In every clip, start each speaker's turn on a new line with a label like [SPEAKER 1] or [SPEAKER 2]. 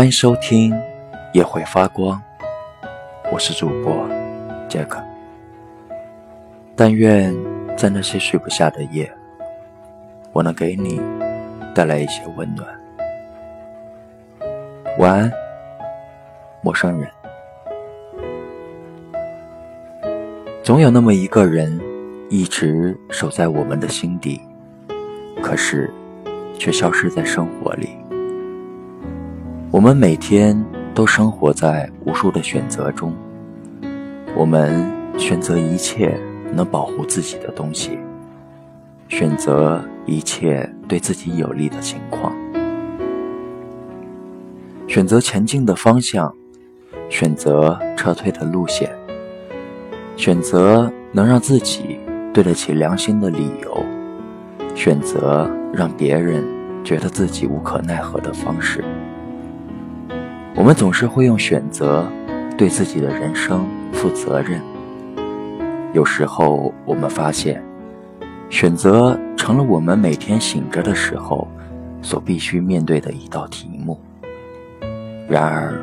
[SPEAKER 1] 欢迎收听《也会发光》，我是主播杰克。但愿在那些睡不下的夜，我能给你带来一些温暖。晚安，陌生人。总有那么一个人，一直守在我们的心底，可是却消失在生活里。我们每天都生活在无数的选择中，我们选择一切能保护自己的东西，选择一切对自己有利的情况，选择前进的方向，选择撤退的路线，选择能让自己对得起良心的理由，选择让别人觉得自己无可奈何的方式。我们总是会用选择对自己的人生负责任。有时候，我们发现，选择成了我们每天醒着的时候所必须面对的一道题目。然而，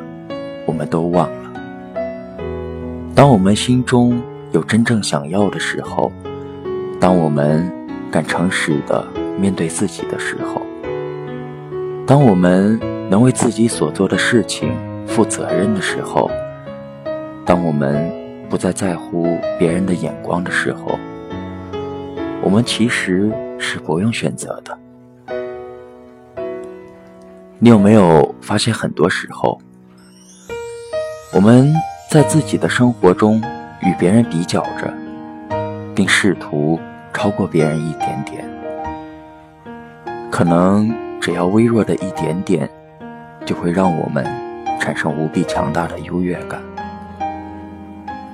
[SPEAKER 1] 我们都忘了，当我们心中有真正想要的时候，当我们敢诚实的面对自己的时候，当我们。能为自己所做的事情负责任的时候，当我们不再在乎别人的眼光的时候，我们其实是不用选择的。你有没有发现，很多时候我们在自己的生活中与别人比较着，并试图超过别人一点点，可能只要微弱的一点点。就会让我们产生无比强大的优越感，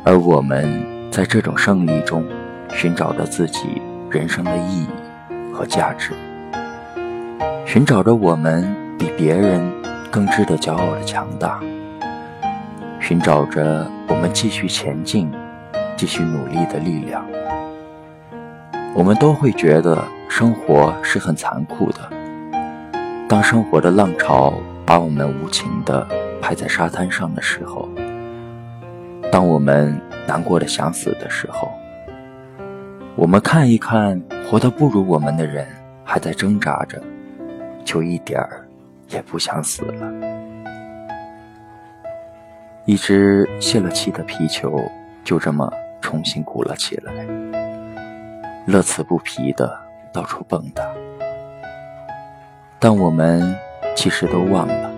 [SPEAKER 1] 而我们在这种胜利中寻找着自己人生的意义和价值，寻找着我们比别人更值得骄傲的强大，寻找着我们继续前进、继续努力的力量。我们都会觉得生活是很残酷的，当生活的浪潮。把我们无情地拍在沙滩上的时候，当我们难过的想死的时候，我们看一看活得不如我们的人还在挣扎着，就一点儿也不想死了。一只泄了气的皮球就这么重新鼓了起来，乐此不疲地到处蹦跶。但我们。其实都忘了，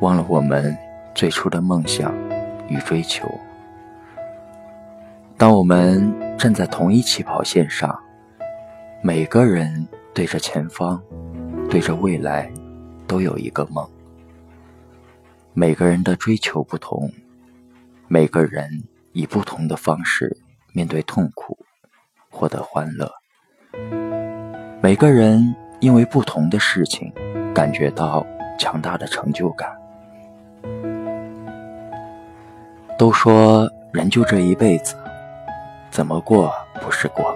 [SPEAKER 1] 忘了我们最初的梦想与追求。当我们站在同一起跑线上，每个人对着前方，对着未来，都有一个梦。每个人的追求不同，每个人以不同的方式面对痛苦，获得欢乐。每个人因为不同的事情。感觉到强大的成就感。都说人就这一辈子，怎么过不是过？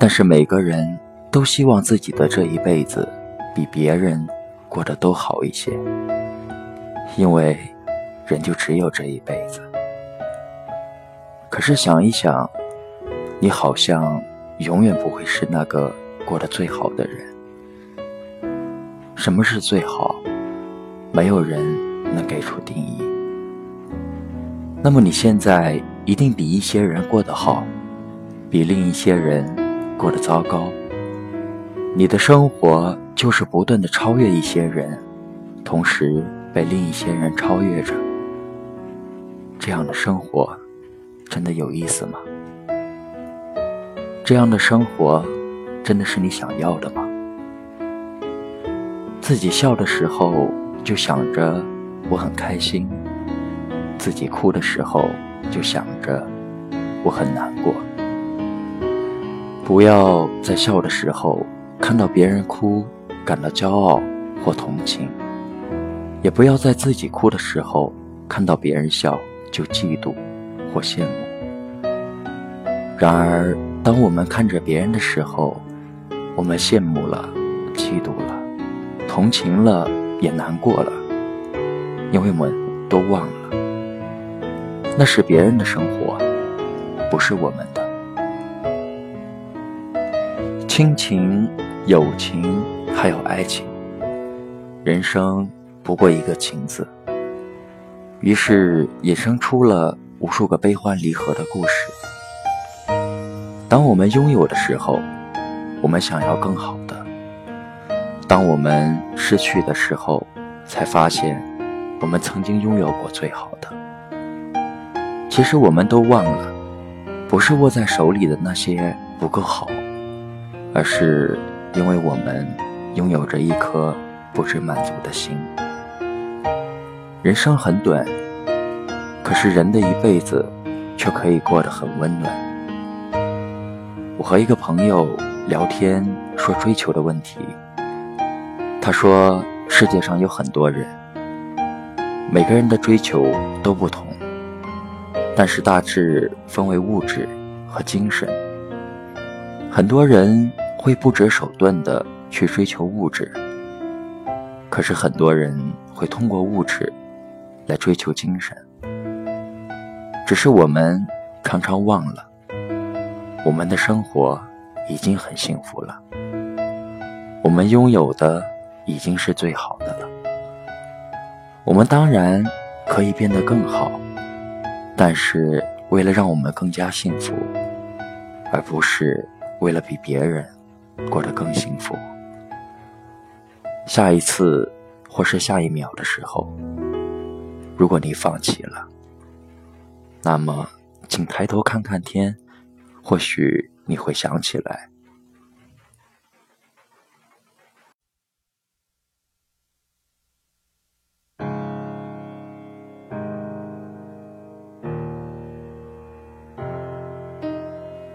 [SPEAKER 1] 但是每个人都希望自己的这一辈子比别人过得都好一些，因为人就只有这一辈子。可是想一想，你好像永远不会是那个过得最好的人。什么是最好？没有人能给出定义。那么你现在一定比一些人过得好，比另一些人过得糟糕。你的生活就是不断的超越一些人，同时被另一些人超越着。这样的生活真的有意思吗？这样的生活真的是你想要的吗？自己笑的时候就想着我很开心，自己哭的时候就想着我很难过。不要在笑的时候看到别人哭感到骄傲或同情，也不要在自己哭的时候看到别人笑就嫉妒或羡慕。然而，当我们看着别人的时候，我们羡慕了，嫉妒了。同情了，也难过了，因为我们都忘了，那是别人的生活，不是我们的。亲情、友情，还有爱情，人生不过一个“情”字，于是衍生出了无数个悲欢离合的故事。当我们拥有的时候，我们想要更好的；当我们失去的时候，才发现我们曾经拥有过最好的。其实我们都忘了，不是握在手里的那些不够好。而是因为我们拥有着一颗不知满足的心。人生很短，可是人的一辈子却可以过得很温暖。我和一个朋友聊天，说追求的问题。他说，世界上有很多人，每个人的追求都不同，但是大致分为物质和精神。很多人。会不择手段的去追求物质，可是很多人会通过物质来追求精神。只是我们常常忘了，我们的生活已经很幸福了，我们拥有的已经是最好的了。我们当然可以变得更好，但是为了让我们更加幸福，而不是为了比别人。过得更幸福。下一次，或是下一秒的时候，如果你放弃了，那么，请抬头看看天，或许你会想起来。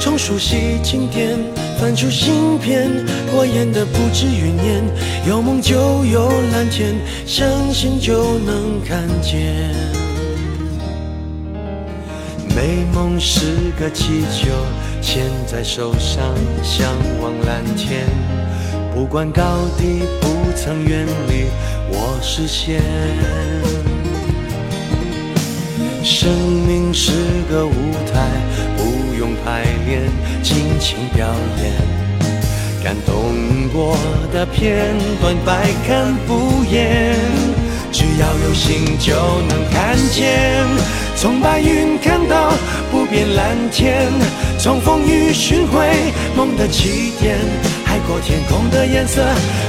[SPEAKER 2] 从熟悉经典翻出新篇，过眼的不止云烟，有梦就有蓝天，相信就能看见。美梦是个气球。牵在手上，向往蓝天。不管高低，不曾远离我视线。生命是个舞台，排练，尽情表演。感动过的片段，百看不厌。只要有心，就能看见。从白云看到不变蓝天。从风雨寻回梦的起点，海阔天空的颜色，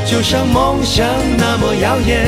[SPEAKER 2] 就像梦想那么耀眼。